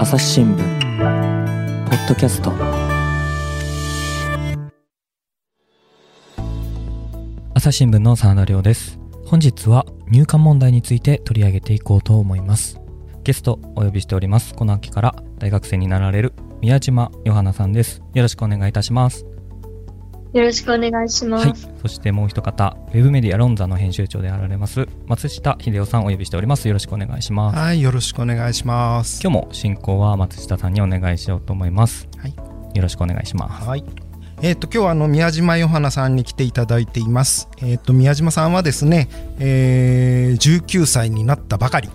朝日新聞ポッドキャスト。朝日新聞の澤田亮です。本日は入管問題について取り上げていこうと思います。ゲストお呼びしております。この秋から大学生になられる宮島ヨハナさんです。よろしくお願いいたします。よろしくお願いします。はい、そしてもう一方、ウェブメディアロンザの編集長であられます松下秀夫さんお呼びしております。よろしくお願いします。はい、よろしくお願いします。今日も進行は松下さんにお願いしようと思います。はい、よろしくお願いします。はい。えっ、ー、と今日はあの宮島ヨハナさんに来ていただいています。えっ、ー、と宮島さんはですね、えー、19歳になったばかり。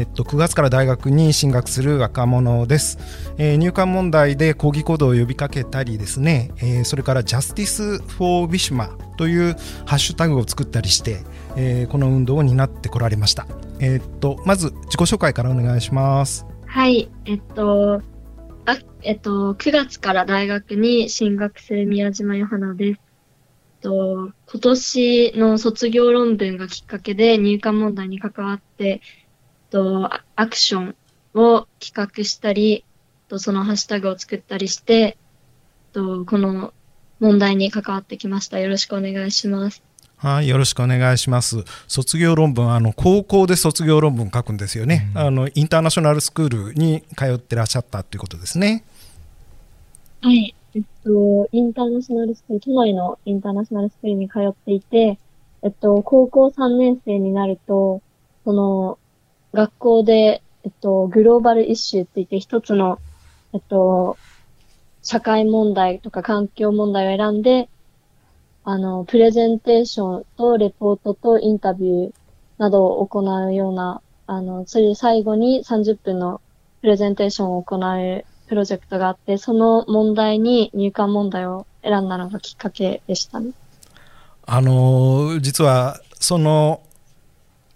えっと、9月から大学に進学する若者です、えー、入管問題で抗議行動を呼びかけたりですね、えー、それから Justice for ウィシュマというハッシュタグを作ったりして、えー、この運動を担ってこられました、えー、っとまず自己紹介からお願いします。はい。えっとあえっと9月から大学に進学する宮島ヨハナです。と今年の卒業論文がきっかけで入管問題に関わってと、アクションを企画したり、とそのハッシュタグを作ったりして、とこの問題に関わってきました。よろしくお願いします。はい、よろしくお願いします。卒業論文、あの高校で卒業論文書くんですよね、うん、あの。インターナショナルスクールに通ってらっしゃったということですね。はい、えっと、インターナショナルスクール、都内のインターナショナルスクールに通っていて、えっと、高校3年生になると、その、学校で、えっと、グローバルイッシュって言って一つの、えっと、社会問題とか環境問題を選んで、あの、プレゼンテーションとレポートとインタビューなどを行うような、あの、それで最後に30分のプレゼンテーションを行うプロジェクトがあって、その問題に入管問題を選んだのがきっかけでしたね。あの、実は、その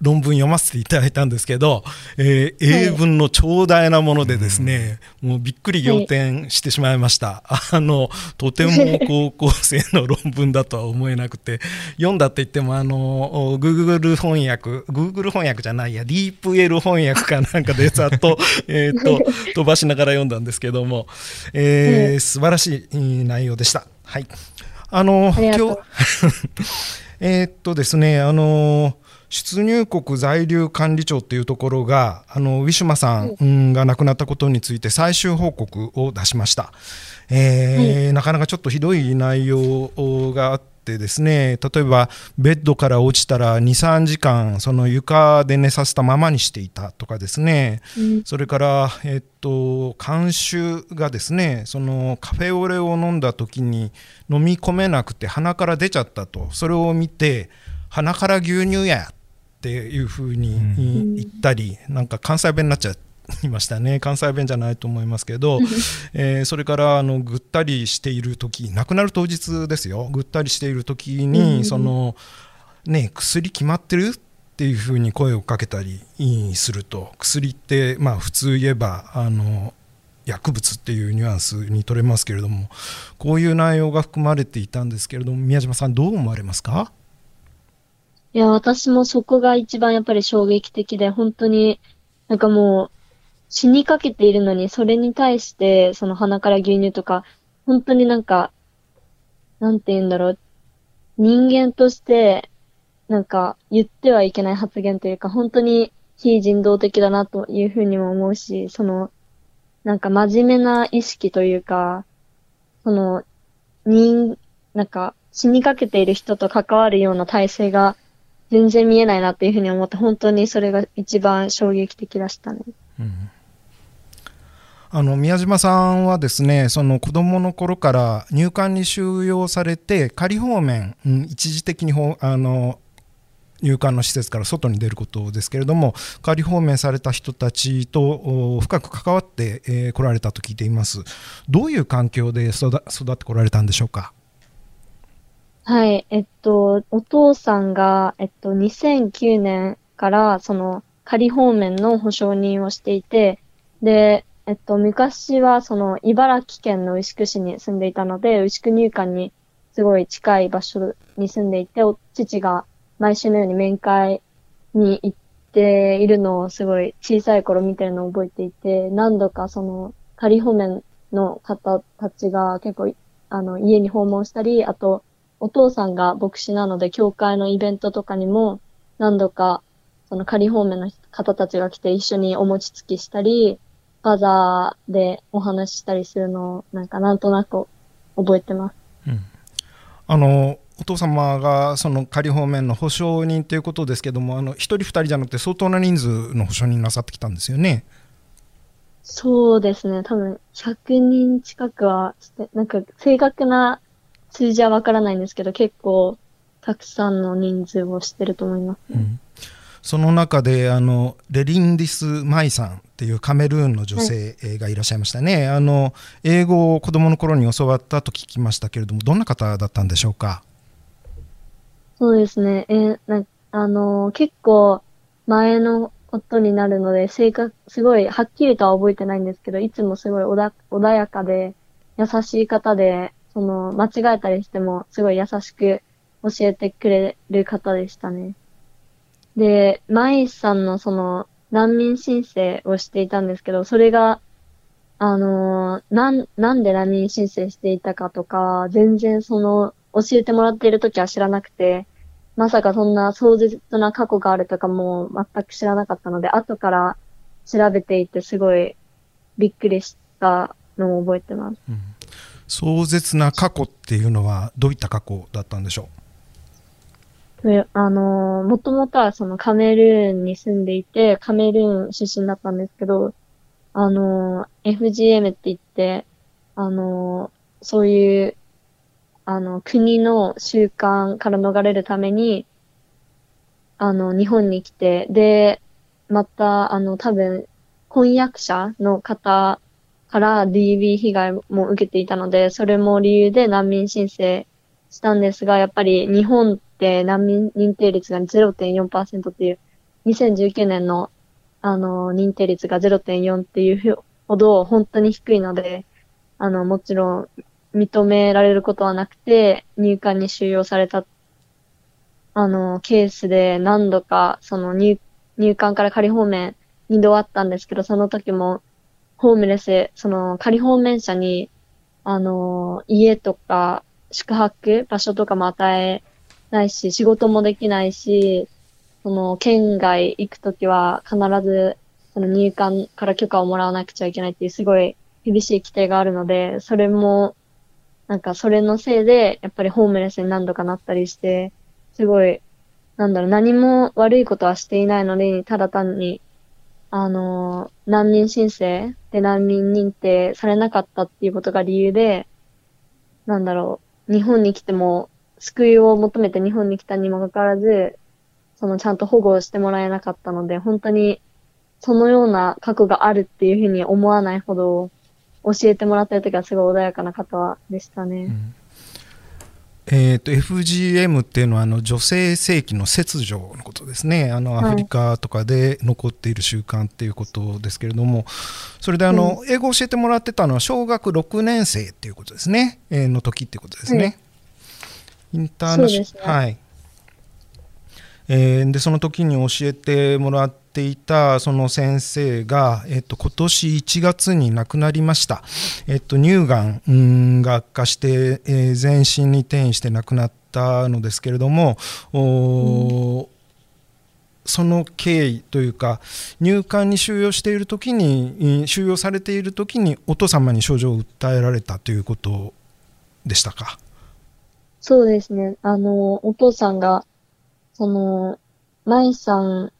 論文読ませていただいたんですけど、えー、英文の長大なものでですね、はい、もうびっくり仰天してしまいました。はい、あの、とても高校生の論文だとは思えなくて、読んだって言っても、あの、Google 翻訳、Google 翻訳じゃないや、DeepL 翻訳かなんかでざっと、えっと、飛ばしながら読んだんですけども、えー、はい、素晴らしい内容でした。はい。あの、今日、えっとですね、あの、出入国在留管理庁っていうところがあのウィシュマさんが亡くなったことについて最終報告を出しました、えー、はい、なかなかちょっとひどい内容があってですね例えばベッドから落ちたら23時間その床で寝させたままにしていたとかですね、うん、それから、えっと監修がですねそのカフェオレを飲んだ時に飲み込めなくて鼻から出ちゃったと。それを見て鼻から牛乳やっていうふうに言ったり、うん、なんか関西弁になっちゃいましたね。関西弁じゃないと思いますけど、えー、それからあのぐったりしている時亡くなる当日ですよ。ぐったりしている時に、うん、そのね薬決まってるっていうふうに声をかけたりすると薬ってまあ普通言えばあの薬物っていうニュアンスに取れますけれどもこういう内容が含まれていたんですけれども宮島さんどう思われますか？いや、私もそこが一番やっぱり衝撃的で、本当に、なんかもう、死にかけているのに、それに対して、その鼻から牛乳とか、本当になんか、なんて言うんだろう、人間として、なんか、言ってはいけない発言というか、本当に非人道的だなというふうにも思うし、その、なんか真面目な意識というか、その、人、なんか、死にかけている人と関わるような体制が全然見えないなっていうふうに思って、本当にそれが一番衝撃的でしたね。うん。あの宮島さんはですねその子どもの頃から入管に収容されて仮放免、うん、一時的にほあの入管の施設から外に出ることですけれども仮放免された人たちと深く関わってこ、えー、来られたと聞いています。どういう環境で育ってこられたんでしょうか？はい、えっと、お父さんが、えっと、2009年から、その、仮放免の保証人をしていて、で、えっと、昔は、その、茨城県の牛久市に住んでいたので、牛久入管にすごい近い場所に住んでいて、お父が毎週のように面会に行っているのをすごい小さい頃見てるのを覚えていて、何度かその仮放免の方たちが結構、あの、家に訪問したり、あと、お父さんが牧師なので、教会のイベントとかにも何度か、その仮放免の方たちが来て一緒にお餅つきしたり、バザーでお話ししたりするのを、なんかなんとなく覚えてます。うん、あのお父様がその仮放免の保証人ということですけども、あの1人、2人じゃなくて相当な人数の保証人なさってきたんですよね。そうですね、多分100人近くはして、なんか正確な数字はわからないんですけど、結構たくさんの人数をしてると思います、ね、うん、その中であのレリンディス・マイさんっていうカメルーンの女性がいらっしゃいましたね、はい、あの英語を子供の頃に教わったと聞きましたけれどもどんな方だったんでしょうか？そうですね。えなあのー、結構前のことになるので、性格、すごいはっきりとは覚えてないんですけど、いつもすごい穏穏やかで、優しい方で、その、間違えたりしても、すごい優しく教えてくれる方でしたね。で、マイさんのその、難民申請をしていたんですけど、それが、あのー、なん、なんで難民申請していたかとか、全然その、教えてもらっている時は知らなくて、まさかそんな壮絶な過去があるとかも全く知らなかったので、後から調べていてすごいびっくりしたのを覚えてます。うん、壮絶な過去っていうのはどういった過去だったんでしょう？あのもともとはそのカメルーンに住んでいて、カメルーン出身だったんですけど、あの FGM って言って、あのそういうあの、国の習慣から逃れるために、あの、日本に来て、で、また、あの、多分、婚約者の方から DV 被害も受けていたので、それも理由で難民申請したんですが、やっぱり日本って難民認定率が0.4%っていう、2019年の、あの、認定率が0.4っていうほど本当に低いので、あの、もちろん認められることはなくて、入管に収容された、あの、ケースで何度か、その入、入管から仮放免二度あったんですけど、その時も、ホームレス、その仮放免者に、あの、家とか宿泊場所とかも与えないし、仕事もできないし、その、県外行くときは必ず、その入管から許可をもらわなくちゃいけないっていうすごい厳しい規定があるので、それもなんかそれのせいで、やっぱりホームレスに何度かなったりして、すごい、なんだろう、何も悪いことはしていないのに、ただ単に、あの、難民申請で難民認定されなかったっていうことが理由で、なんだろう、日本に来ても、救いを求めて日本に来たにもかかわらず、そのちゃんと保護をしてもらえなかったので、本当にそのような過去があるっていうふうに思わないほど、教えてもらった時はすごい穏やかな方でしたね。うんえーと、FGM っていうのはあの女性性器の切除のことですね。あのアフリカとかで残っている習慣っていうことですけれども、それであの、うん、英語を教えてもらってたのは小学6年生っていうことですね、えー、の時っていうことですね。インターナショナル、はいえー、でその時に教えてもらっていたその先生が、えっと、今年1月に亡くなりました、えっと、乳がんが悪化して、えー、全身に転移して亡くなったのですけれども、うんその経緯というか入管に収容している時に収容されている時にお父様に症状を訴えられたということでしたか？そうですね。あのお父さんがその舞さん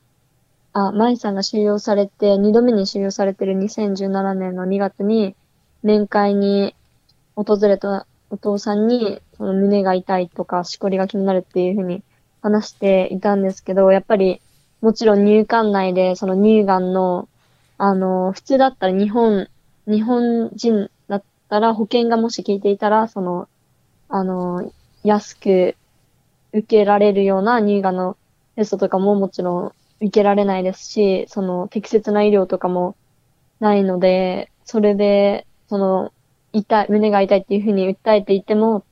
あ、舞さんが収容されて、二度目に収容されてる2017年の2月に、面会に訪れたお父さんに、その胸が痛いとか、しこりが気になるっていうふうに話していたんですけど、やっぱり、もちろん入管内で、その乳がんの、あの、普通だったら日本、日本人だったら保険がもし効いていたら、その、あの、安く受けられるような乳がんのテストとかももちろん受けられないですし、その適切な医療とかもないので、それで、その、痛い、胸が痛いっていうふうに訴えていても、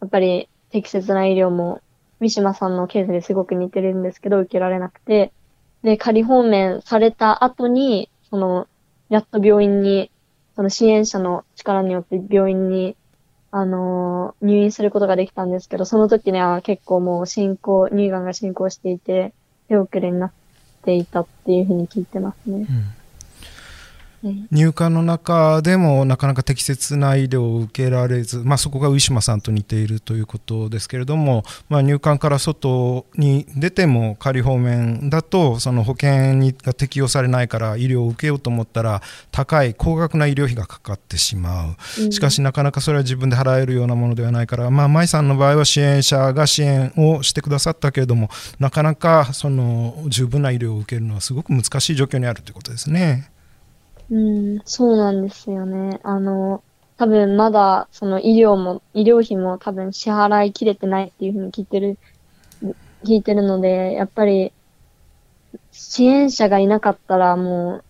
やっぱり適切な医療も、三島さんのケースですごく似てるんですけど、受けられなくて、で、仮放免された後に、その、やっと病院に、その支援者の力によって病院に、あのー入院することができたんですけど、その時には結構もう進行、乳がんが進行していて、手遅れになっていたっていうふうに聞いてますね。うん入管の中でもなかなか適切な医療を受けられず、まあ、そこがウィシュマさんと似ているということですけれども、まあ、入管から外に出ても仮放免だとその保険にが適用されないから医療を受けようと思ったら高い高額な医療費がかかってしまう。うん。しかしなかなかそれは自分で払えるようなものではないから、まあ、舞さんの場合は支援者が支援をしてくださったけれどもなかなかその十分な医療を受けるのはすごく難しい状況にあるということですね。うん、そうなんですよね。あの、多分まだ、その医療も、医療費も多分支払いきれてないっていうふうに聞いてる、聞いてるので、やっぱり、支援者がいなかったらもう、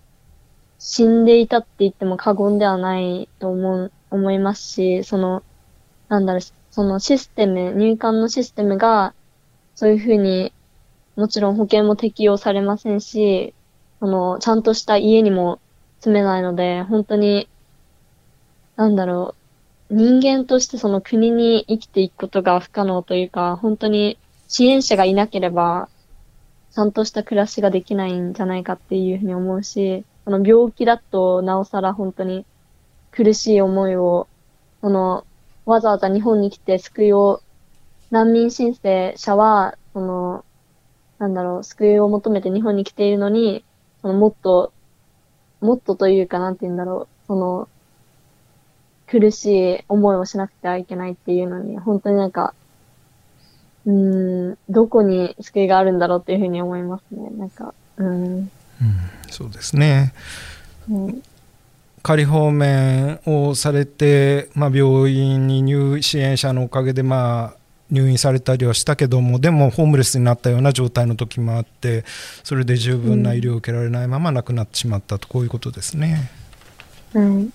死んでいたって言っても過言ではないと思う、思いますし、その、なんだろう、そのシステム、入管のシステムが、そういうふうに、もちろん保険も適用されませんし、その、ちゃんとした家にも住めないので、本当に、なんだろう、人間としてその国に生きていくことが不可能というか、本当に支援者がいなければ、ちゃんとした暮らしができないんじゃないかっていうふうに思うし、その病気だとなおさら本当に苦しい思いを、その、わざわざ日本に来て救いを、難民申請者は、その、なんだろう、救いを求めて日本に来ているのに、そのもっともっとというか、なんて言うんだろう、その、苦しい思いをしなくてはいけないっていうのに、本当になんか、うーん、どこに救いがあるんだろうっていうふうに思いますね。なんか、うーん。そうですねうん仮放免をされて、まあ、病院に入支援者のおかげで、まあ、入院されたりはしたけどもでもホームレスになったような状態の時もあってそれで十分な医療を受けられないまま亡くなってしまったとこういうことですね。はい。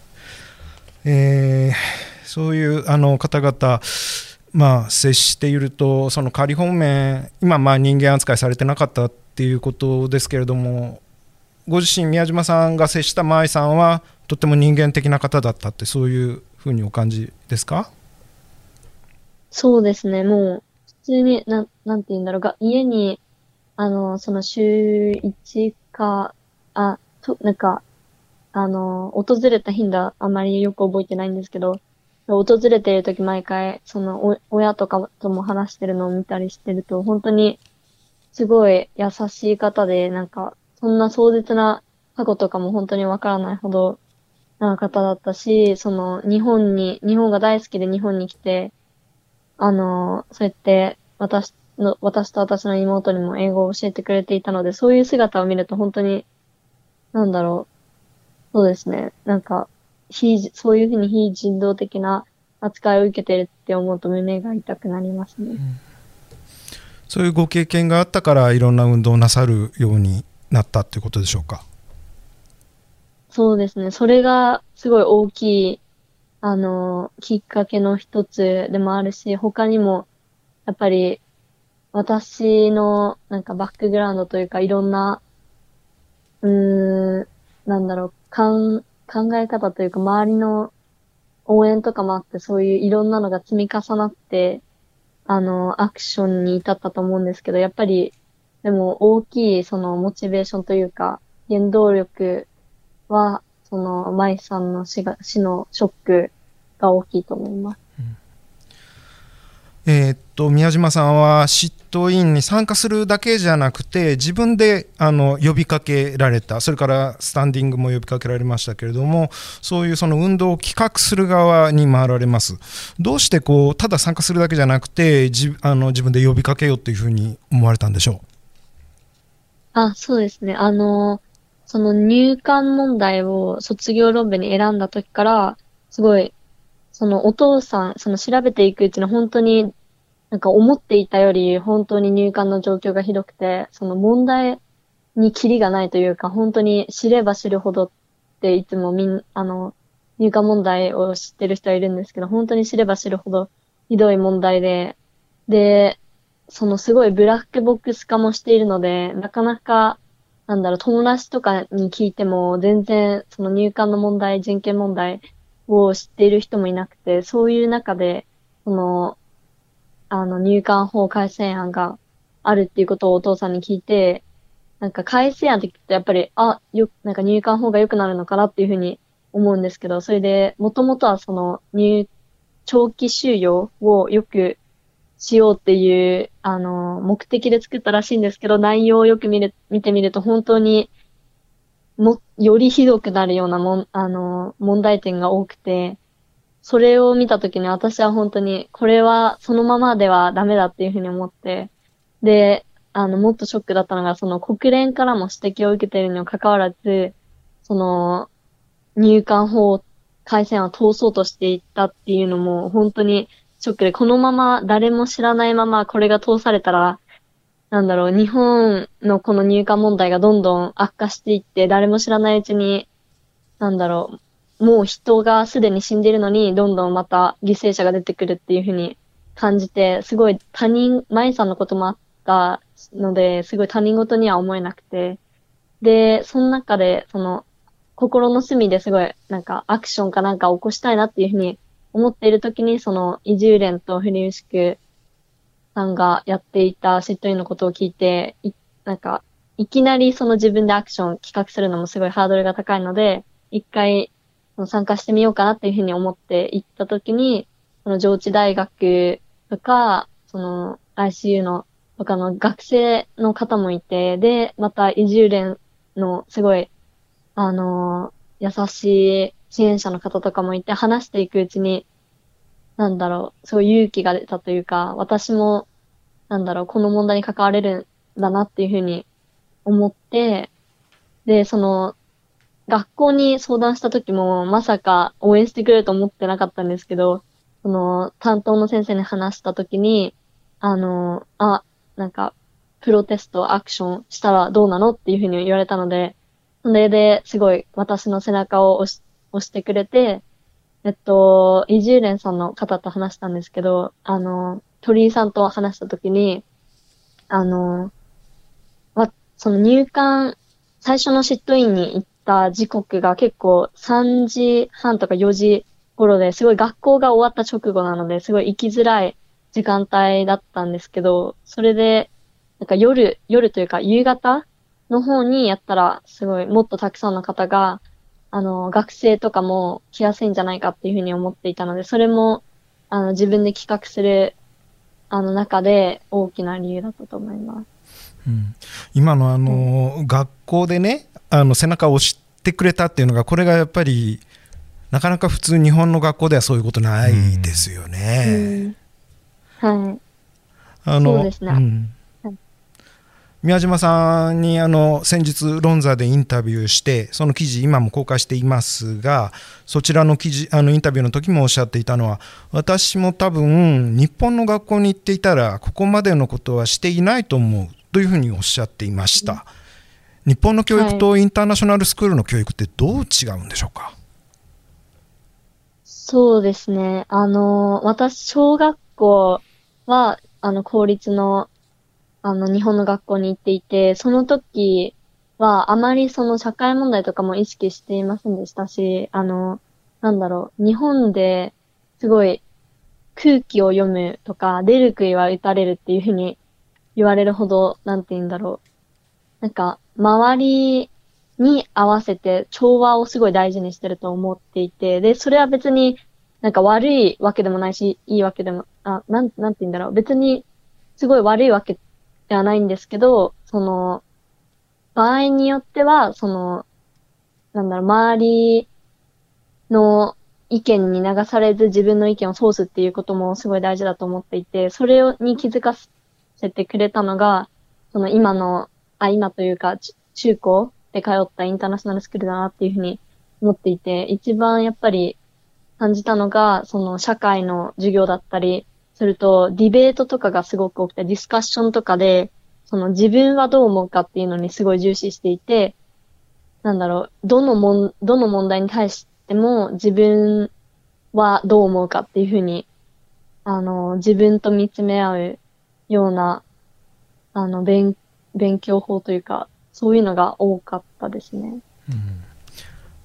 えーそういうあの方々、まあ、接しているとその仮放免今まあ人間扱いされてなかったっていうことですけれどもご自身宮島さんが接した舞さんはとっても人間的な方だったってそういうふうにお感じですか？そうですね、もう、普通に、なん、なんて言うんだろう。が、家に、あの、その週1か、あ、と、なんか、あの、訪れた頻度あまりよく覚えてないんですけど、訪れているとき毎回、その、お、親とかとも話してるのを見たりしてると、本当に、すごい優しい方で、なんか、そんな壮絶な過去とかも本当にわからないほどな方だったし、その、日本に、日本が大好きで日本に来て、あの、そうやって、私の、私と私の妹にも英語を教えてくれていたので、そういう姿を見ると本当に、なんだろう。そうですね。なんか、非、そういうふうに非人道的な扱いを受けてるって思うと胸が痛くなりますね。そういうご経験があったからいろんな運動をなさるようになったっていうことでしょうか？そうですね。それがすごい大きい、あの、きっかけの一つでもあるし、他にも、やっぱり、私の、なんかバックグラウンドというか、いろんな、うーん、なんだろう、かん、考え方というか、周りの応援とかもあって、そういういろんなのが積み重なって、あの、アクションに至ったと思うんですけど、やっぱり、でも大きい、その、モチベーションというか、原動力は、その、舞さんの死が、死のショックが大きいと思います。えーっと宮島さんは執刀員に参加するだけじゃなくて自分であの呼びかけられたそれからスタンディングも呼びかけられましたけれどもそういうその運動を企画する側に回られますどうしてこうただ参加するだけじゃなくてじあの自分で呼びかけようというふうに思われたんでしょあ、そうですね。あの、その入管問題を卒業論文に選んだ時から、すごい、そのお父さん、その調べていくうちに本当に、なんか思っていたより本当に入管の状況がひどくて、その問題にキリがないというか、本当に知れば知るほどっていつもみん、あの、入管問題を知ってる人はいるんですけど、本当に知れば知るほどひどい問題で、で、そのすごいブラックボックス化もしているので、なかなかなんだろう、友達とかに聞いても、全然、その入管の問題、人権問題を知っている人もいなくて、そういう中で、その、あの、入管法改正案があるっていうことをお父さんに聞いて、なんか改正案って聞くとやっぱり、あ、よ、なんか入管法が良くなるのかなっていうふうに思うんですけど、それで、もともとはその入、長期収容をよくしようっていう、あの、目的で作ったらしいんですけど、内容をよく見る、見てみると本当に、も、よりひどくなるようなもん、あの、問題点が多くて、それを見たときに私は本当に、これはそのままではダメだっていうふうに思って、で、あの、もっとショックだったのが、その国連からも指摘を受けているにもかかわらず、その、入管法改正案を通そうとしていったっていうのも、本当にショックで、このまま誰も知らないままこれが通されたら、なんだろう、日本のこの入管問題がどんどん悪化していって、誰も知らないうちに、なんだろう、もう人がすでに死んでるのに、どんどんまた犠牲者が出てくるっていうふうに感じて、すごい他人、舞さんのこともあったので、すごい他人事には思えなくて、で、その中で、その、心の隅ですごい、なんか、アクションかなんか起こしたいなっていうふうに思っている時に、その、移住連とフリウシクさんがやっていた嫉妬員のことを聞いて、い、なんか、いきなりその自分でアクション企画するのもすごいハードルが高いので、一回参加してみようかなっていうふうに思って行った時に、その上智大学とか、その ICU の他の学生の方もいて、で、また移住連のすごい、あの優しい支援者の方とかもいて、話していくうちに、なんだろう、すごい勇気が出たというか、私も、なんだろう、この問題に関われるんだなっていうふうに思って、で、その、学校に相談した時も、まさか応援してくれると思ってなかったんですけど、その、担当の先生に話した時に、あの、あ、なんか、プロテストアクションしたらどうなのっていうふうに言われたので、それですごい私の背中を押し押してくれて、えっと、移住連さんの方と話したんですけど、あの、鳥居さんと話したときに、あの、わ、その入管、最初の嫉妬院に行った時刻が結構3時半とか4時頃ですごい学校が終わった直後なのですごい行きづらい時間帯だったんですけど、それで、なんか夜、夜というか夕方の方にやったら、すごいもっとたくさんの方が、あの、学生とかも来やすいんじゃないかっていうふうに思っていたので、それも、あの、自分で企画する、あの、中で大きな理由だったと思います。うん、今のあの、うん、学校でね、あの、背中を押してくれたっていうのが、これがやっぱり、なかなか普通日本の学校ではそういうことないですよね。うん、はい。あの、そうですね。宮島さんにあの先日論座でインタビューしてその記事今も公開していますがそちらの記事あのインタビューの時もおっしゃっていたのは私も多分日本の学校に行っていたらここまでのことはしていないと思うというふうにおっしゃっていました、日本の教育とインターナショナルスクールの教育ってどう違うんでしょうか、そうですね。あの私小学校はあの公立のあの、日本の学校に行っていて、その時はあまりその社会問題とかも意識していませんでしたし、あの、なんだろう、日本ですごい空気を読むとか、出る杭は打たれるっていうふうに言われるほど、なんて言うんだろう。なんか、周りに合わせて調和をすごい大事にしてると思っていて、で、それは別になんか悪いわけでもないし、いいわけでも、あ、なん、なんて言うんだろう。別にすごい悪いわけではないんですけど、その、場合によっては、その、なんだろう、周りの意見に流されず自分の意見を通すっていうこともすごい大事だと思っていて、それをに気づかせてくれたのが、その今の、あ、今というか、中高で通ったインターナショナルスクールだなっていうふうに思っていて、一番やっぱり感じたのが、その社会の授業だったり、すると、ディベートとかがすごく多くて、ディスカッションとかで、その自分はどう思うかっていうのにすごい重視していて、なんだろう、どのもん、どの問題に対しても自分はどう思うかっていうふうに、あの、自分と見つめ合うような、あの、勉、勉強法というか、そういうのが多かったですね。うん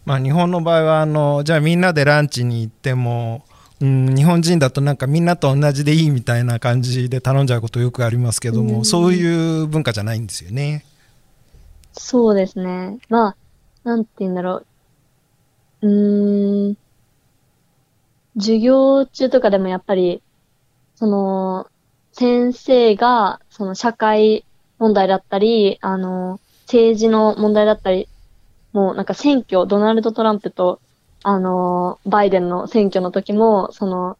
まあ、日本の場合はあのじゃあみんなでランチに行っても、うん、日本人だとなんかみんなと同じでいいみたいな感じで頼んじゃうことよくありますけども、うん、そういう文化じゃないんですよね。そうですね。まあ、なんて言うんだろう。うーん。授業中とかでもやっぱり、その、先生が、その社会問題だったり、あの、政治の問題だったり、もうなんか選挙、ドナルド・トランプと、あの、バイデンの選挙の時も、その、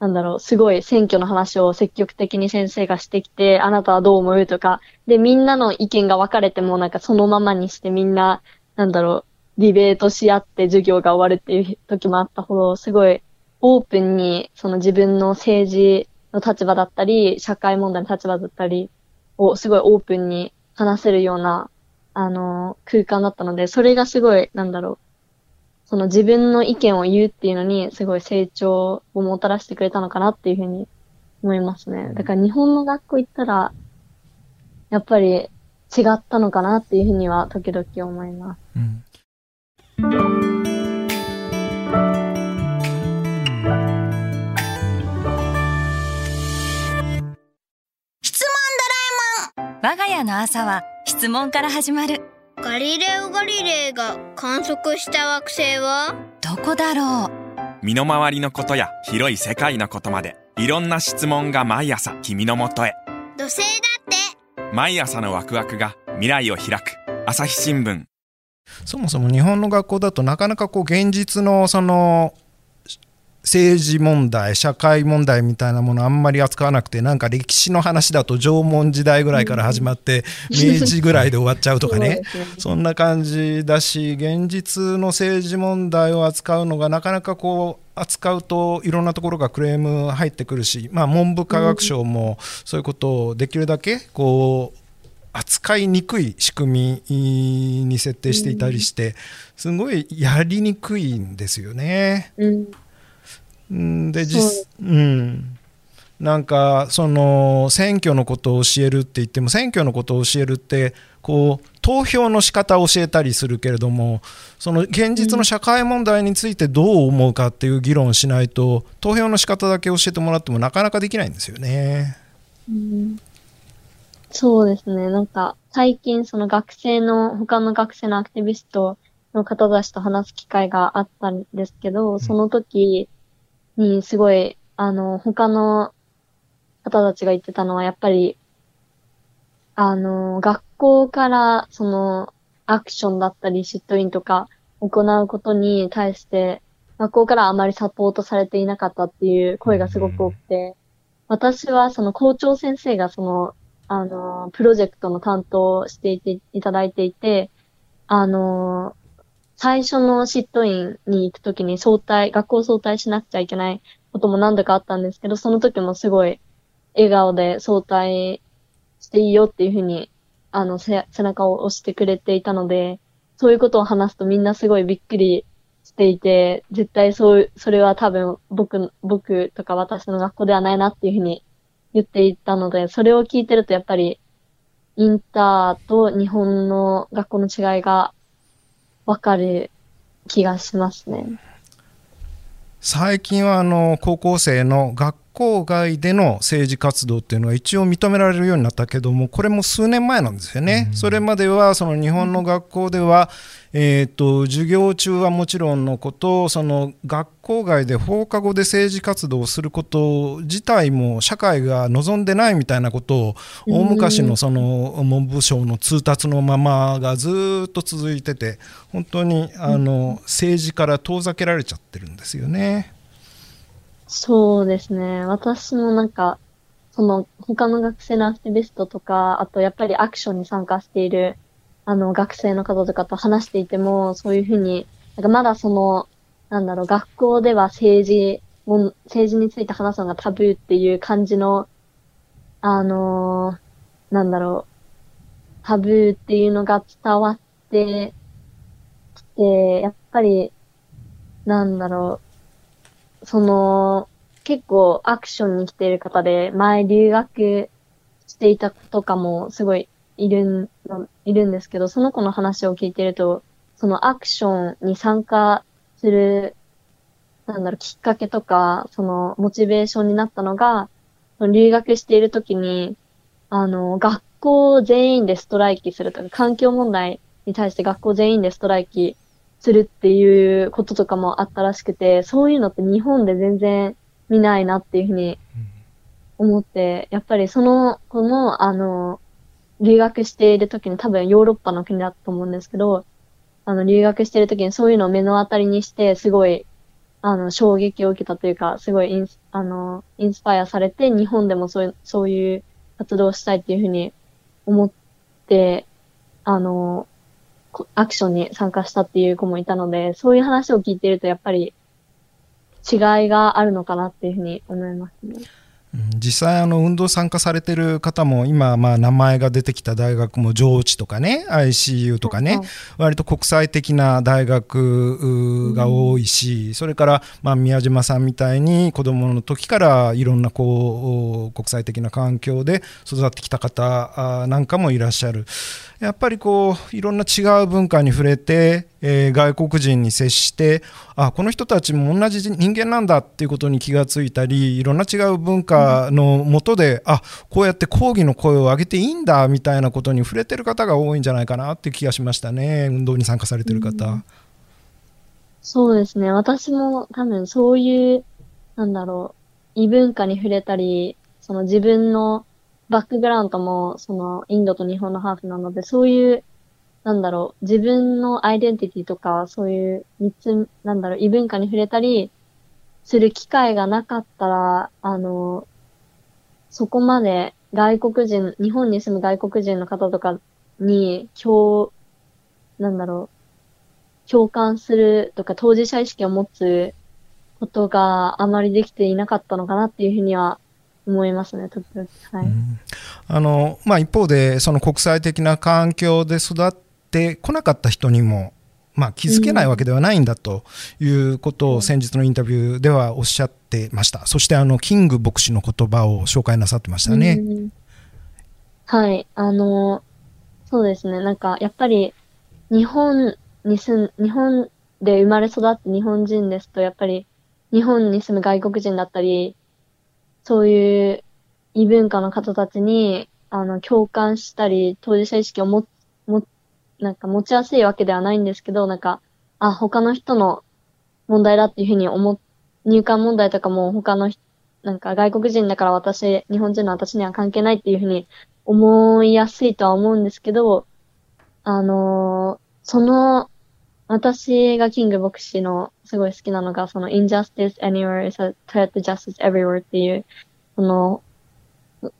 なんだろう、すごい選挙の話を積極的に先生がしてきて、あなたはどう思うとか、で、みんなの意見が分かれても、なんかそのままにしてみんな、なんだろう、ディベートし合って授業が終わるっていう時もあったほど、すごいオープンに、その自分の政治の立場だったり、社会問題の立場だったりをすごいオープンに話せるような、あの、空間だったので、それがすごい、なんだろう、その自分の意見を言うっていうのに、すごい成長をもたらしてくれたのかなっていうふうに思いますね。だから日本の学校行ったら、やっぱり違ったのかなっていうふうには時々思います。うん質問ドラえもん我が家の朝は質問から始まる。ガリレオ・ガリレイが観測した惑星は？どこだろう？身の回りのことや広い世界のことまでいろんな質問が毎朝君のもとへ。土星だって。毎朝のワクワクが未来を開く。朝日新聞。そもそも日本の学校だとなかなかこう現実のその政治問題社会問題みたいなものあんまり扱わなくてなんか歴史の話だと縄文時代ぐらいから始まって、明治ぐらいで終わっちゃうとかね。そんな感じだし現実の政治問題を扱うのがなかなかこう扱うといろんなところがクレーム入ってくるし、まあ、文部科学省もそういうことをできるだけこう扱いにくい仕組みに設定していたりしてすごいやりにくいんですよね。うんで実う。ん。なんかその選挙のことを教えるって言っても選挙のことを教えるってこう投票の仕方を教えたりするけれどもその現実の社会問題についてどう思うかっていう議論をしないと投票の仕方だけ教えてもらってもなかなかできないんですよね。うん、そうですね。なんか最近その学生の他の学生のアクティビストの方たちと話す機会があったんですけどその時、うんにすごい、あの、他の方たちが言ってたのは、やっぱり、あの、学校から、その、アクションだったり、シットインとか行うことに対して、学校からあまりサポートされていなかったっていう声がすごく多くて、私はその校長先生がその、あの、プロジェクトの担当をしていていただいていて、あの、最初のシットインに行くときに早退、学校早退しなくちゃいけないことも何度かあったんですけど、その時もすごい笑顔で早退していいよっていうふうに、あの、背中を押してくれていたので、そういうことを話すとみんなすごいびっくりしていて、絶対そう、それは多分僕、僕とか私の学校ではないなっていうふうに言っていたので、それを聞いてるとやっぱり、インターと日本の学校の違いがわかる気がしますね。最近はあの高校生の学校外での政治活動っていうのは一応認められるようになったけどもこれも数年前なんですよね。うん、それまではその日本の学校では、えーと、授業中はもちろんのことその学校外で放課後で政治活動をすること自体も社会が望んでないみたいなことを大昔のその文部省の通達のままがずっと続いてて本当にあの政治から遠ざけられちゃってるんですよね。そうですね。私もなんか、その他の学生のアクティビストとか、あとやっぱりアクションに参加しているあの、学生の方とかと話していても、そういうふうに、なんかまだその、なんだろう、学校では政治、も政治について話すのがタブーっていう感じの、あのー、なんだろう、タブーっていうのが伝わってきて、やっぱり、なんだろう、その、結構アクションに来ている方で、前留学していた子とかもすごいいるん、いるんですけど、その子の話を聞いてると、そのアクションに参加する、なんだろう、きっかけとか、そのモチベーションになったのが、その留学している時に、あの、学校全員でストライキするとか、環境問題に対して学校全員でストライキするっていうこととかもあったらしくて、そういうのって日本で全然見ないなっていうふうに思って、やっぱりその子の、あの、留学している時に多分ヨーロッパの国だったと思うんですけど、あの、留学している時にそういうのを目の当たりにして、すごい、あの、衝撃を受けたというか、すごいインス、あの、インスパイアされて、日本でもそういう、そういう活動をしたいっていうふうに思って、あの、アクションに参加したっていう子もいたので、そういう話を聞いてるとやっぱり違いがあるのかなっていうふうに思いますね。実際あの運動参加されてる方も今まあ名前が出てきた大学も上智とかね ICU とかね、割と国際的な大学が多いし、それからまあ宮島さんみたいに子どもの時からいろんなこう国際的な環境で育ってきた方なんかもいらっしゃる。やっぱりこういろんな違う文化に触れて、えー、外国人に接してあこの人たちも同じ人間なんだっていうことに気がついたりいろんな違う文化のもとで、うん、あこうやって抗議の声を上げていいんだみたいなことに触れてる方が多いんじゃないかなっていう気がしましたね。運動に参加されてる方、うん、そうですね。私も多分そういうなんだろう異文化に触れたりその自分のバックグラウンドも、その、インドと日本のハーフなので、そういう、なんだろう、自分のアイデンティティとか、そういう三つ、なんだろう、異文化に触れたりする機会がなかったら、あの、そこまで外国人、日本に住む外国人の方とかに、共、なんだろう、共感するとか当事者意識を持つことがあまりできていなかったのかなっていうふうには思いますね、時々。はい。あの、まあ、一方で、その国際的な環境で育ってこなかった人にも、まあ、気づけないわけではないんだということを先日のインタビューではおっしゃってました。そしてあのキング牧師の言葉を紹介なさってましたね。はい、あの、そうですね。なんかやっぱり日本に住ん、日本で生まれ育って日本人ですと、やっぱり日本に住む外国人だったり、そういう異文化の方たちに、あの、共感したり、当事者意識をも、も、なんか持ちやすいわけではないんですけど、なんか、あ、他の人の問題だっていうふうに思、入管問題とかも他のなんか外国人だから私、日本人の私には関係ないっていうふうに思いやすいとは思うんですけど、あのー、その、私がキング牧師のすごい好きなのが、その injustice anywhere is a threat to justice everywhere っていう、その、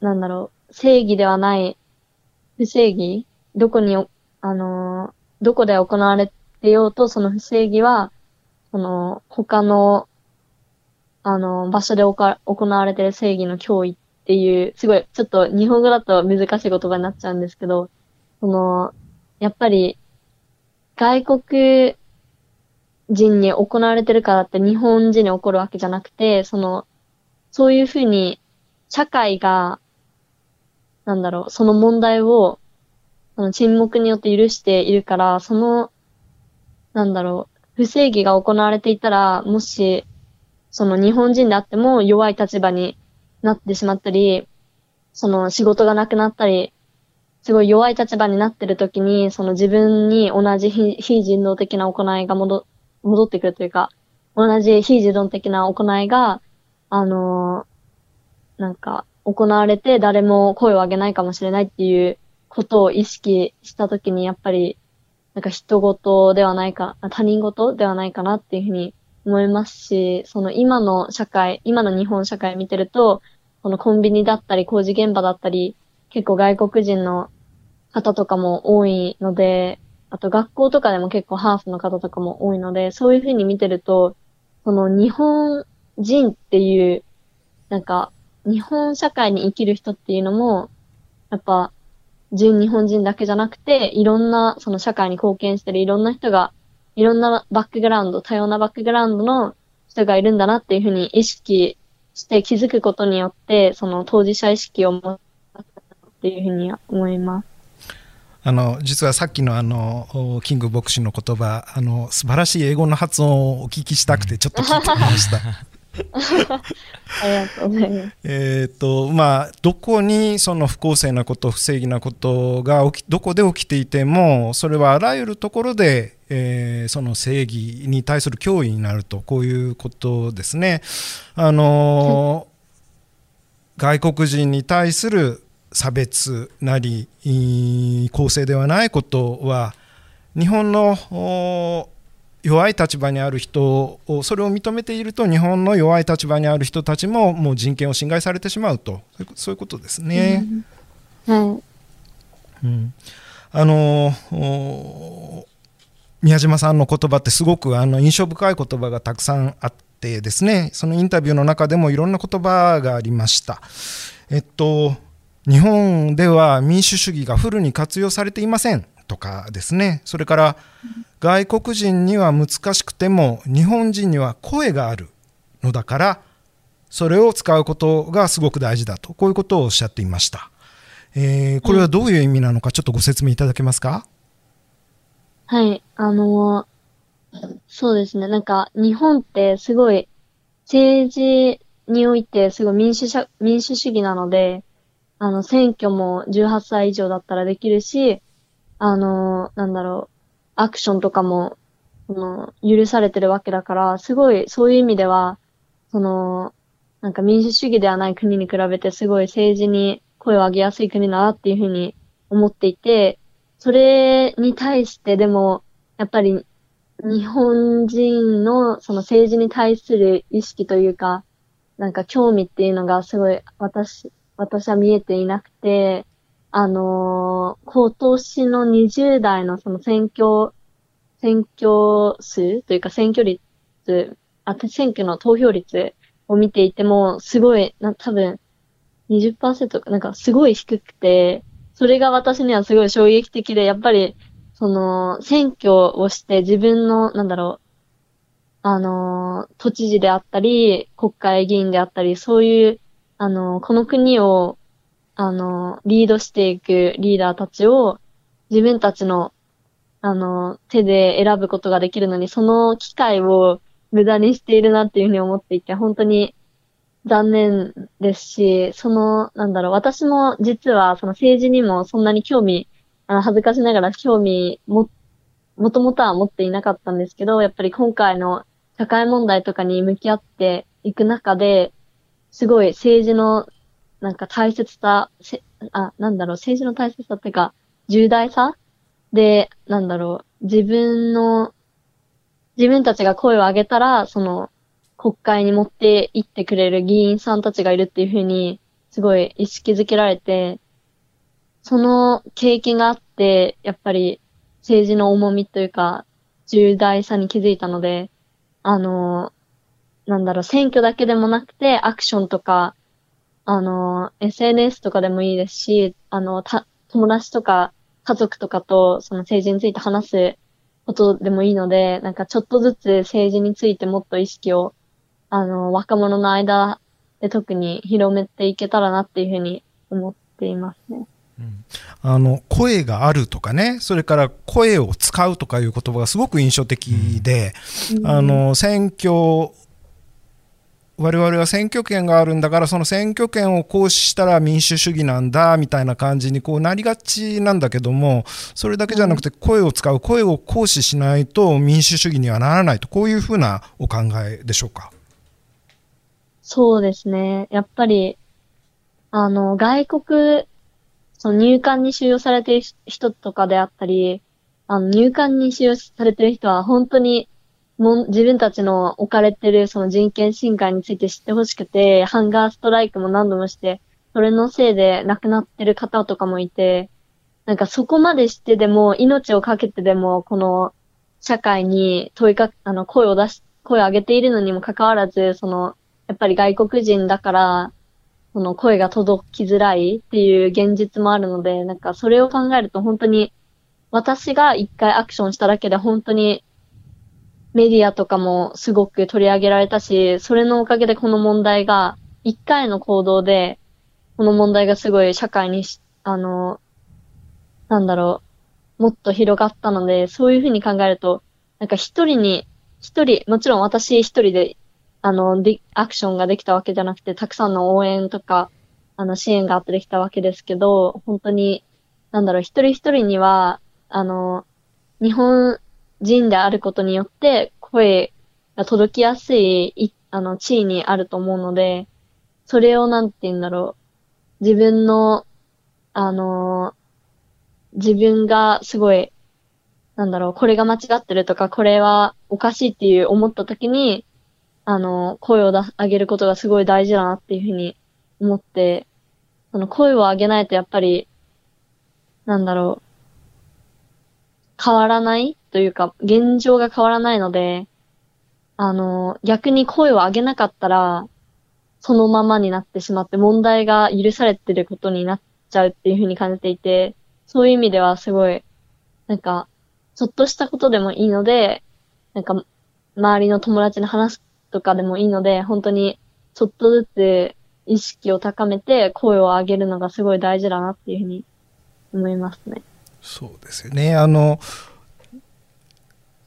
なんだろう、正義ではない不正義？どこに、あの、どこで行われてようと、その不正義は、その、他の、あの、場所でおか行われてる正義の脅威っていう、すごい、ちょっと日本語だと難しい言葉になっちゃうんですけど、その、やっぱり、外国人に行われてるからって日本人に起こるわけじゃなくて、その、そういうふうに社会が、なんだろう、その問題を、その沈黙によって許しているから、その、なんだろう、不正義が行われていたら、もし、その日本人であっても弱い立場になってしまったり、その仕事がなくなったり、すごい弱い立場になってる時に、その自分に同じ非人道的な行いが戻、戻ってくるというか、同じ非自動的な行いが、あのー、なんか、行われて誰も声を上げないかもしれないっていうことを意識したときに、やっぱり、なんか人事ではないか、他人事ではないかなっていうふうに思いますし、その今の社会、今の日本社会見てると、このコンビニだったり工事現場だったり、結構外国人の方とかも多いので、あと学校とかでも結構ハーフの方とかも多いので、そういうふうに見てると、その日本人っていう、なんか、日本社会に生きる人っていうのも、やっぱ、純日本人だけじゃなくて、いろんな、その社会に貢献してるいろんな人が、いろんなバックグラウンド、多様なバックグラウンドの人がいるんだなっていうふうに意識して気づくことによって、その当事者意識を持ったっていうふうに思います。あの実はさっきのあのキング牧師の言葉あの素晴らしい英語の発音をお聞きしたくてちょっと聞いてみました。ありがとうございます。えっとまあ、どこにその不公正なこと不正義なことが起きどこで起きていてもそれはあらゆるところで、えーその正義に対する脅威になるとこういうことですね。あの外国人に対する差別なり公正ではないことは日本のお弱い立場にある人をそれを認めていると日本の弱い立場にある人たちももう人権を侵害されてしまうとそういうことですね。はい。うんあのお宮島さんの言葉ってすごくあの印象深い言葉がたくさんあってですねそのインタビューの中でもいろんな言葉がありました。えっと日本では民主主義がフルに活用されていませんとかですねそれから外国人には難しくても日本人には声があるのだからそれを使うことがすごく大事だとこういうことをおっしゃっていました。えーこれはどういう意味なのかちょっとご説明いただけますか、はい。あのそうですね。なんか、日本ってすごい、政治においてすごい民主民主主義なので、あの、選挙も18歳以上だったらできるし、あのなんだろう、アクションとかも、その、許されてるわけだから、すごい、そういう意味では、その、なんか民主主義ではない国に比べてすごい政治に声を上げやすい国だなっていうふうに思っていて、それに対してでも、やっぱり日本人のその政治に対する意識というか、なんか興味っていうのがすごい私、私は見えていなくて、あのー今年の20代のその選挙、選挙数というか選挙率、あ、選挙の投票率を見ていても、すごい、な、多分、20%か、なんかすごい低くて、それが私にはすごい衝撃的で、やっぱり、その、選挙をして自分の、なんだろう、あの、都知事であったり、国会議員であったり、そういう、あの、この国を、あの、リードしていくリーダーたちを、自分たちの、あの、手で選ぶことができるのに、その機会を無駄にしているなっていうふうに思っていて、本当に残念ですし、その、なんだろう、私も実はその政治にもそんなに興味、あの、恥ずかしながら興味も、もともとは持っていなかったんですけど、やっぱり今回の社会問題とかに向き合っていく中で、すごい政治のなんか大切さ、せあ、なんだろう、政治の大切さっていうか、重大さで、なんだろう、自分の、自分たちが声を上げたら、その、国会に持って行ってくれる議員さんたちがいるっていうふうに、すごい意識づけられて、その経験があって、やっぱり政治の重みというか、重大さに気づいたので、あの、なんだろう、選挙だけでもなくて、アクションとか、あの、SNS とかでもいいですし、あの、た、友達とか家族とかとその政治について話すことでもいいので、なんかちょっとずつ政治についてもっと意識を、あの、若者の間で特に広めていけたらなっていうふうに思っていますね。あの声があるとかねそれから声を使うとかいう言葉がすごく印象的で、あの選挙我々は選挙権があるんだからその選挙権を行使したら民主主義なんだみたいな感じにこうなりがちなんだけどもそれだけじゃなくて声を使う声を行使しないと民主主義にはならないとこういうふうなお考えでしょうか？そうですね。やっぱり、あの、外国、その入管に収容されている人とかであったり、あの、入管に収容されている人は本当にも自分たちの置かれてるその人権侵害について知ってほしくて、ハンガーストライクも何度もして、それのせいで亡くなってる方とかもいて、なんかそこまでしてでも、命をかけてでも、この社会に問いかけ、あの、声を出し、声を上げているのにもかかわらず、その、やっぱり外国人だから、その声が届きづらいっていう現実もあるので、なんかそれを考えると本当に、私が一回アクションしただけで本当にメディアとかもすごく取り上げられたし、それのおかげでこの問題が、一回の行動で、この問題がすごい社会にし、あの、なんだろうもっと広がったので、そういうふうに考えると、なんか一人に、一人、もちろん私一人で、あの、で、アクションができたわけじゃなくて、たくさんの応援とか、あの、支援があってできたわけですけど、本当に、なんだろう、一人一人には、あの、日本人であることによって、声が届きやすい、いあの、地位にあると思うので、それをなんて言うんだろう、自分の、あの、自分がすごい、なんだろう、これが間違ってるとか、これはおかしいっていう思った時に、あの、声を上げることがすごい大事だなっていうふうに思って、その声を上げないとやっぱり、なんだろう、変わらないというか、現状が変わらないので、あの、逆に声を上げなかったら、そのままになってしまって問題が許されてることになっちゃうっていうふうに感じていて、そういう意味ではすごい、なんか、ちょっとしたことでもいいので、なんか、周りの友達に話すとかでもいいので、本当に、ちょっとずつ意識を高めて声を上げるのがすごい大事だなっていうふうに思いますね。そうですよね。あの、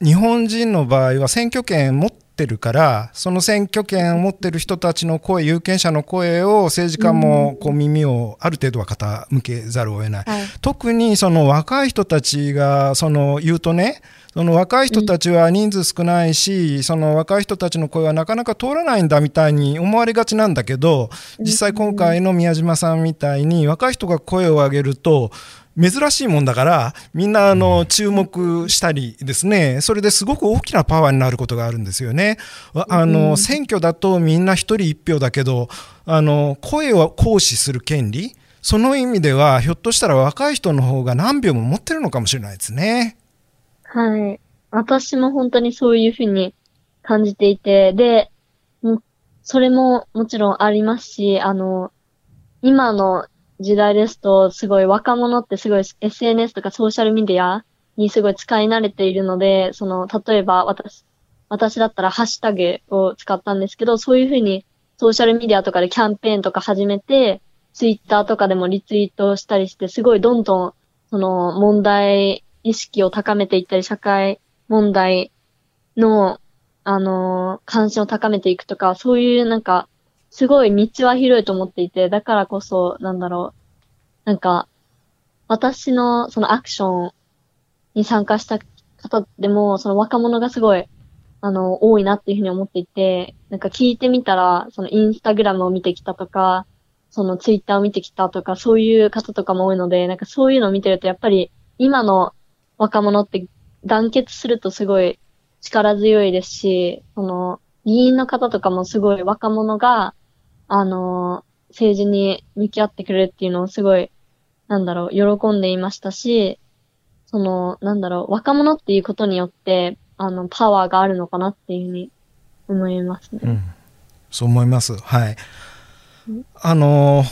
日本人の場合は選挙権持ってるからその選挙権を持ってる人たちの声有権者の声を政治家もこう耳をある程度は傾けざるを得ない、はい、特にその若い人たちがその言うとねその若い人たちは人数少ないし、その若い人たちの声はなかなか通らないんだみたいに思われがちなんだけど実際今回の宮島さんみたいに若い人が声を上げると珍しいもんだからみんなあの注目したりですねそれですごく大きなパワーになることがあるんですよね。あの選挙だとみんな一人一票だけどあの声を行使する権利その意味ではひょっとしたら若い人の方が何票も持ってるのかもしれないですね。はい。私も本当にそういうふうに感じていて、で、もそれももちろんありますし、あの、今の時代ですと、すごい若者ってすごい SNS とかソーシャルメディアにすごい使い慣れているので、その、例えば私、私だったらハッシュタグを使ったんですけど、そういうふうにソーシャルメディアとかでキャンペーンとか始めて、ツイッターとかでもリツイートしたりして、すごいどんどん、その問題意識を高めていったり、社会問題の、あの関心を高めていくとか、そういうなんか、すごい道は広いと思っていて、だからこそ、なんだろう。なんか、私のそのアクションに参加した方でも、その若者がすごい、あの、多いなっていうふうに思っていて、なんか聞いてみたら、そのインスタグラムを見てきたとか、そのツイッターを見てきたとか、そういう方とかも多いので、なんかそういうのを見てると、やっぱり今の若者って団結するとすごい力強いですし、その、議員の方とかもすごい若者が、あの、政治に向き合ってくれるっていうのをすごい、なんだろう、喜んでいましたし、その、なんだろう、若者っていうことによって、あの、パワーがあるのかなっていうふうに思いますね。うん、そう思います。はい。あの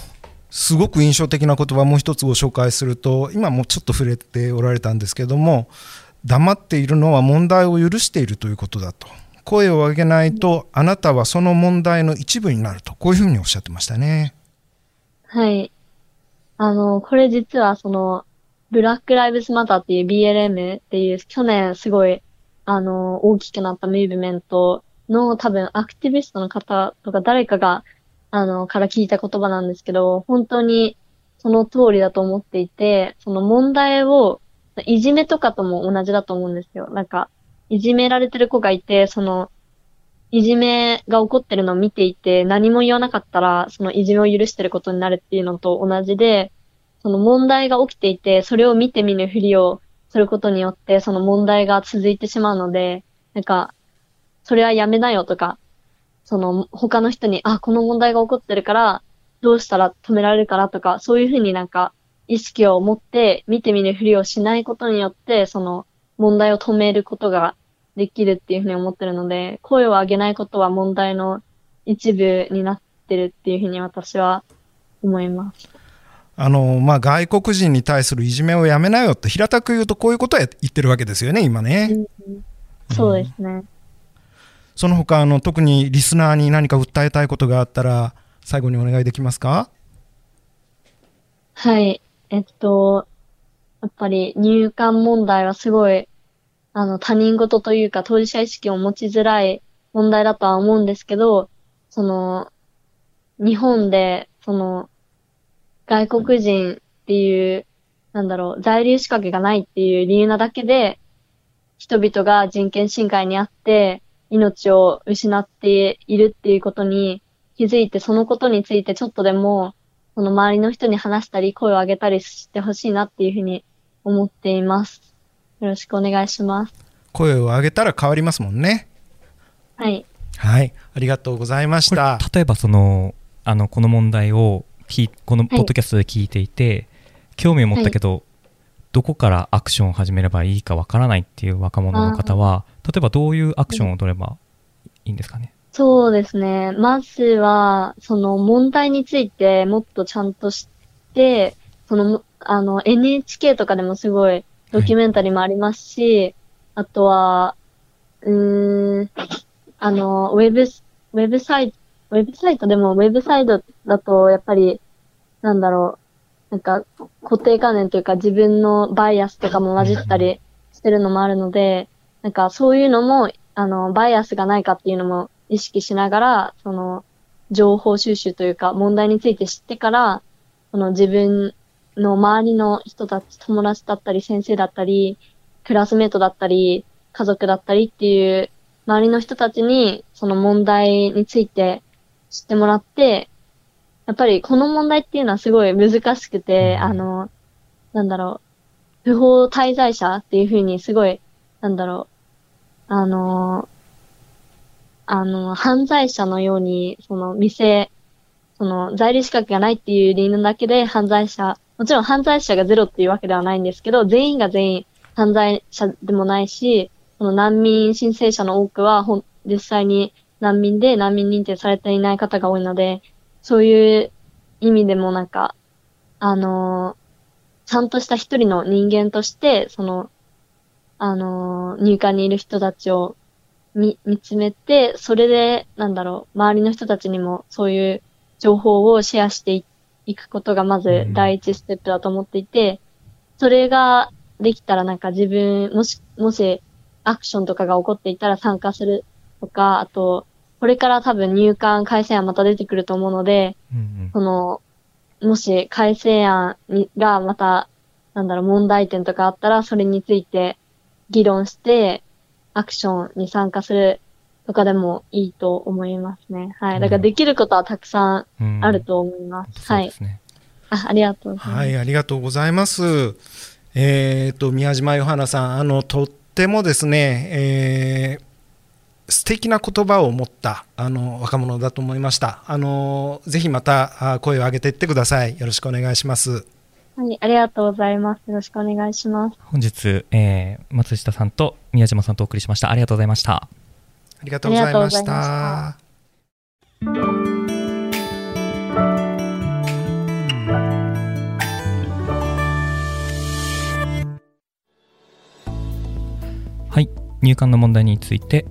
すごく印象的な言葉もう一つご紹介すると今もちょっと触れておられたんですけども黙っているのは問題を許しているということだと声を上げないとあなたはその問題の一部になるとこういうふうにおっしゃってましたね。はい。あの、これ実はその、ブラック・ライブズ・マターっていう BLM っていう去年すごい、あの、大きくなったムーブメントの多分アクティビストの方とか誰かが、あの、から聞いた言葉なんですけど、本当にその通りだと思っていて、その問題を、いじめとかとも同じだと思うんですよ。なんか、いじめられてる子がいて、その、いじめが起こってるのを見ていて、何も言わなかったら、そのいじめを許してることになるっていうのと同じで、その問題が起きていて、それを見て見ぬふりをすることによって、その問題が続いてしまうので、なんか、それはやめなよとか、その他の人に、あ、この問題が起こってるから、どうしたら止められるかなとか、そういうふうになんか、意識を持って見て見ぬふりをしないことによって、その問題を止めることができるっていうふうに思ってるので、声を上げないことは問題の一部になってるっていうふうに私は思います。あのまあ、外国人に対するいじめをやめなよって平たく言うとこういうことは言ってるわけですよね、今ね。うん、そうですね。うん、その他あの特にリスナーに何か訴えたいことがあったら最後にお願いできますか？はい。えっと、やっぱり入管問題はすごい、あの、他人事というか当事者意識を持ちづらい問題だとは思うんですけど、その、日本で、その、外国人っていう、なんだろう、在留資格がないっていう理由なだけで、人々が人権侵害にあって、命を失っているっていうことに気づいて、そのことについてちょっとでも、その周りの人に話したり、声を上げたりしてほしいなっていうふうに思っています。よろしくお願いします。声を上げたら変わりますもんね。はい。はい。ありがとうございました。例えばそのあのこの問題を聞いこのポッドキャストで聞いていて、興味を持ったけど、どこからアクションを始めればいいかわからないっていう若者の方は例えばどういうアクションを取ればいいんですかね、そうですね。まずは、その問題についてもっとちゃんと知って、その、あの、NHK とかでもすごいドキュメンタリーもありますし、あとは、うん、あの、ウェブ、ウェブサイト、ウェブサイトでも、ウェブサイトだと、やっぱり、なんだろう、なんか、固定観念というか自分のバイアスとかも混じったりしてるのもあるので、なんかそういうのも、あの、バイアスがないかっていうのも意識しながら、その、情報収集というか、問題について知ってから、その自分の周りの人たち、友達だったり、先生だったり、クラスメートだったり、家族だったりっていう、周りの人たちに、その問題について知ってもらって、やっぱりこの問題っていうのはすごい難しくて、あの、なんだろう、不法滞在者っていうふうにすごい、なんだろう、あの、あの、犯罪者のように、その店、その在留資格がないっていう理由だけで犯罪者、もちろん犯罪者がゼロっていうわけではないんですけど、全員が全員犯罪者でもないし、その難民申請者の多くはほ実際に難民で難民認定されていない方が多いので、そういう意味でもなんか、あのちゃんとした一人の人間として、その、あの入管にいる人たちを見、見つめて、それで、なんだろう、周りの人たちにもそういう情報をシェアしていいくことがまず第一ステップだと思っていて、それができたらなんか自分、もし、もしアクションとかが起こっていたら参加するとか、あと、これから多分入管改正案また出てくると思うので、うんその、もし改正案にがまた、なんだろう、問題点とかあったら、それについて議論して、アクションに参加するとかでもいいと思いますね。はい。だからできることはたくさんうんうんあると思います。はいそうで。すね、あ、ありがとうございます。はい、ありがとうございます。えっ、と、宮島ヨハナさん、あの、とってもですね、えー素敵な言葉を持ったあの若者だと思いました。あのぜひまたあ声を上げていってください。よろしくお願いします。はい、ありがとうございます。よろしくお願いします。本日、えー松下さんと宮島さんとお送りしましたありがとうございましたありがとうございました。はい入管の問題について、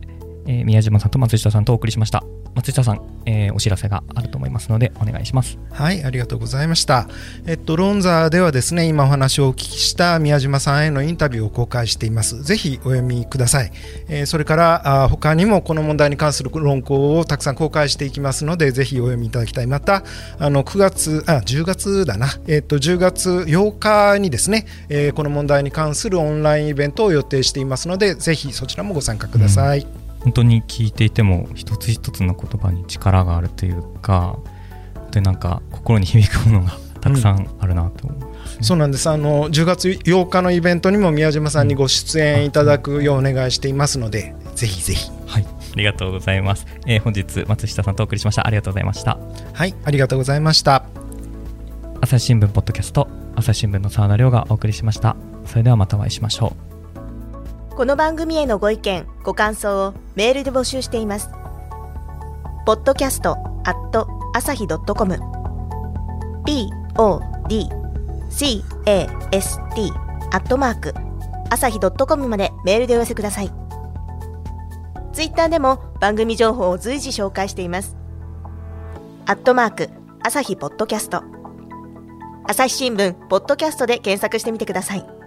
えー宮島さんと松下さんとお送りしました松下さん、えーお知らせがあると思いますのでお願いしますはい、ありがとうございました。えっと、ロンザーではですね、今お話をお聞きした宮島さんへのインタビューを公開しています。ぜひお読みください。えーそれから、あ他にもこの問題に関する論考をたくさん公開していきますので、ぜひお読みいただきたい。また、あの、9月、あ、10月だな。えっと、10月8日にですね、えーこの問題に関するオンラインイベントを予定していますので、ぜひそちらもご参加ください。本当に聞いていても一つ一つの言葉に力があるというか本当になんか心に響くものがたくさんあるなと思いますね、そうなんです。あの10月8日のイベントにも宮島さんにご出演いただくようお願いしていますので、ぜひぜひ。はい。ありがとうございます、えー本日松下さんとお送りしました。ありがとうございました。はい、ありがとうございました。朝日新聞ポッドキャスト朝日新聞の澤田亮がお送りしました。それではまたお会いしましょうこの番組へのご意見、ご感想をメールで募集しています。podcast at 朝日 .com p o d c a s t アットマーク朝日 .com までメールでお寄せください。ツイッターでも番組情報を随時紹介しています。アットマーク朝日ポッドキャスト朝日新聞ポッドキャストで検索してみてください。